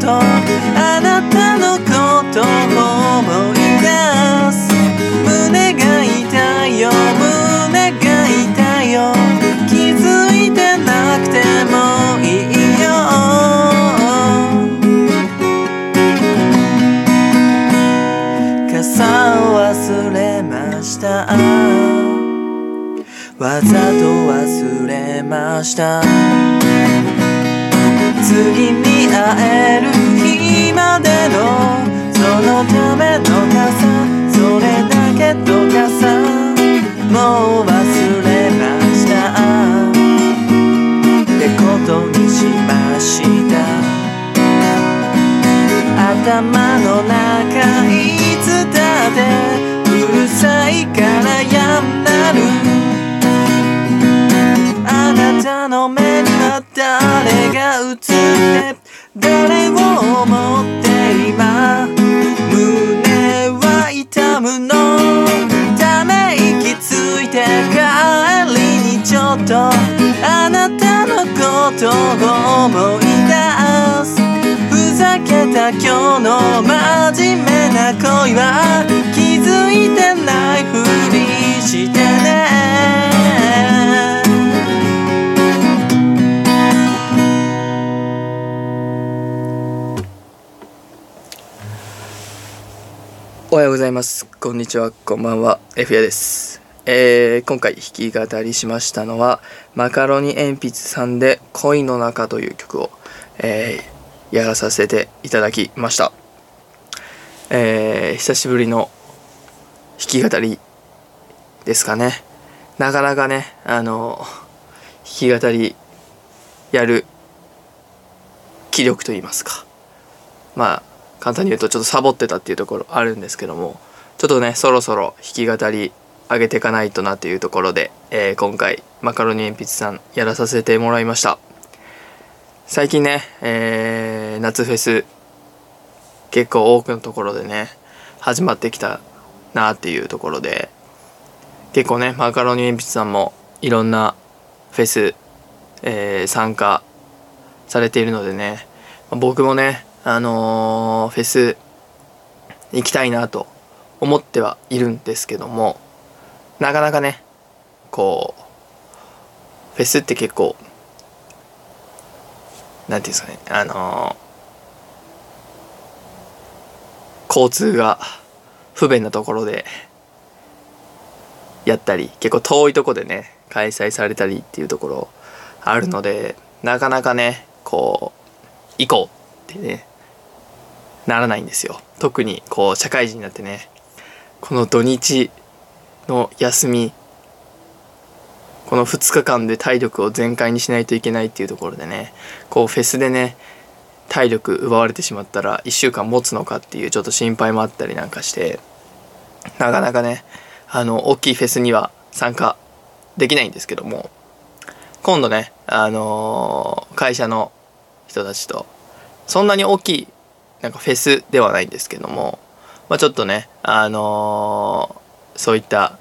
とあなたのことを思い出す胸が痛いよ胸が痛いよ気づいてなくてもいいよ傘を忘れましたわざと忘れました。次に会えにしました。頭の中いつだってうるさいからやんなる。あなたの目には誰が映って誰を思って今胸は痛むの？思い出すふざけた今日の真面目な恋は気づいてないふりしてねおはようございます。こんにちは。こんばんは。F やです。えー、今回弾き語りしましたのは、マカロニ鉛筆さんで恋の中という曲を、えーやらさせていただきました。えー、久しぶりの弾き語りですかね。なかなかね、あの、弾き語りやる気力と言いますか。まあ、簡単に言うとちょっとサボってたっていうところあるんですけどもちょっとねそろそろ弾き語り上げていかないとなというところで、えー今回マカロニ鉛筆さんやらさせてもらいました。最近ね、えー夏フェス結構多くのところでね始まってきたなっていうところで結構ねマカロニ鉛筆さんもいろんなフェス、えー参加されているのでね僕もねあのーフェス行きたいなと思ってはいるんですけどもなかなかねこうフェスって結構なんていうんですかねあのー交通が不便なところでやったり結構遠いとこでね開催されたりっていうところあるのでなかなかねこう行こうってねならないんですよ。特にこう社会人になってねこの土日の休みこの2日間で体力を全開にしないといけないっていうところでねこうフェスでね体力奪われてしまったら1週間持つのかっていうちょっと心配もあったりなんかしてなかなかねあの大きいフェスには参加できないんですけども今度ねあのー会社の人たちとそんなに大きいなんかフェスではないんですけども、まあ、ちょっとねあのそういった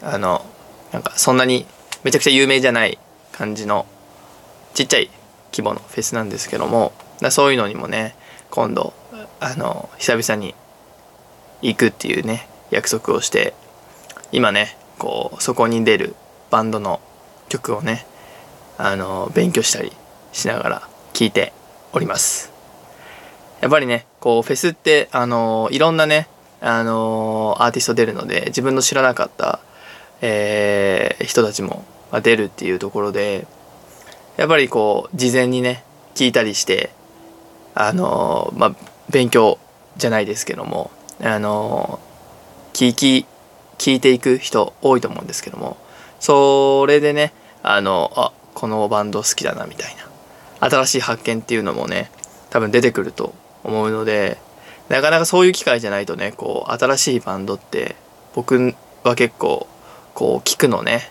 あのなんかそんなにめちゃくちゃ有名じゃない感じのちっちゃい規模のフェスなんですけどもだそういうのにもね今度あの久々に行くっていうね約束をして今ねこうそこに出るバンドの曲をねあの勉強したりしながら聴いております。やっぱりねこうフェスってあのいろんなねあのアーティスト出るので自分の知らなかった、えー人たちも出るっていうところでやっぱりこう事前にね聞いたりしてあのまあ勉強じゃないですけどもあの聞き聞いていく人多いと思うんですけどもそれでねあのあこのバンド好きだなみたいな新しい発見っていうのもね多分出てくると思うのでなかなかそういう機会じゃないとねこう新しいバンドって僕は結構こう聞くのね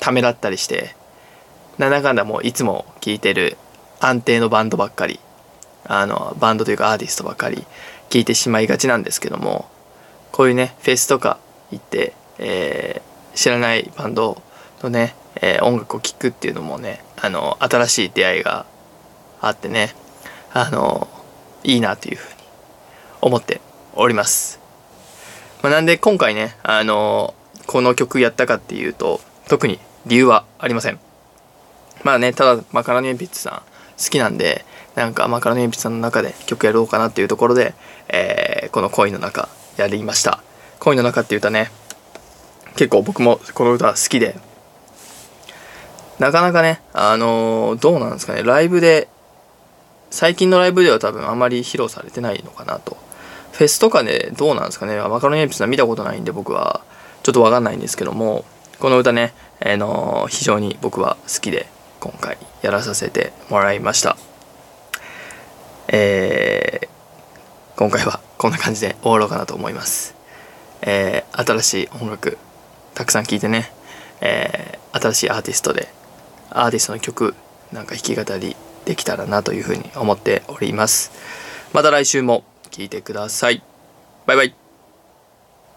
ためらったりしてなんだかんだもういつも聴いてる安定のバンドばっかりあのバンドというかアーティストばっかり聴いてしまいがちなんですけどもこういうねフェスとか行って、えー知らないバンドのね、えー音楽を聴くっていうのもねあの新しい出会いがあってねあのいいなというふうに思っております。まあ、なんで今回ね、あのー、この曲やったかっていうと、特に理由はありません。まあね、ただマカロニ鉛筆さん好きなんで、なんかマカロニ鉛筆さんの中で曲やろうかなっていうところで、えー、この恋の中やりました。恋の中っていう歌ね、結構僕もこの歌好きで、なかなかね、あのー、どうなんですかね、ライブで、最近のライブでは多分あまり披露されてないのかなと。フェスとかでどうなんですかね、マカロニ鉛筆は見たことないんで僕はちょっとわかんないんですけども、この歌ね、あの、非常に僕は好きで今回やらさせてもらいました。えー、今回はこんな感じで終わろうかなと思います。えー、新しい音楽たくさん聴いてね、えー、新しいアーティストでアーティストの曲なんか弾き語りできたらなというふうに思っております。また来週も聞いてください。バイバイ。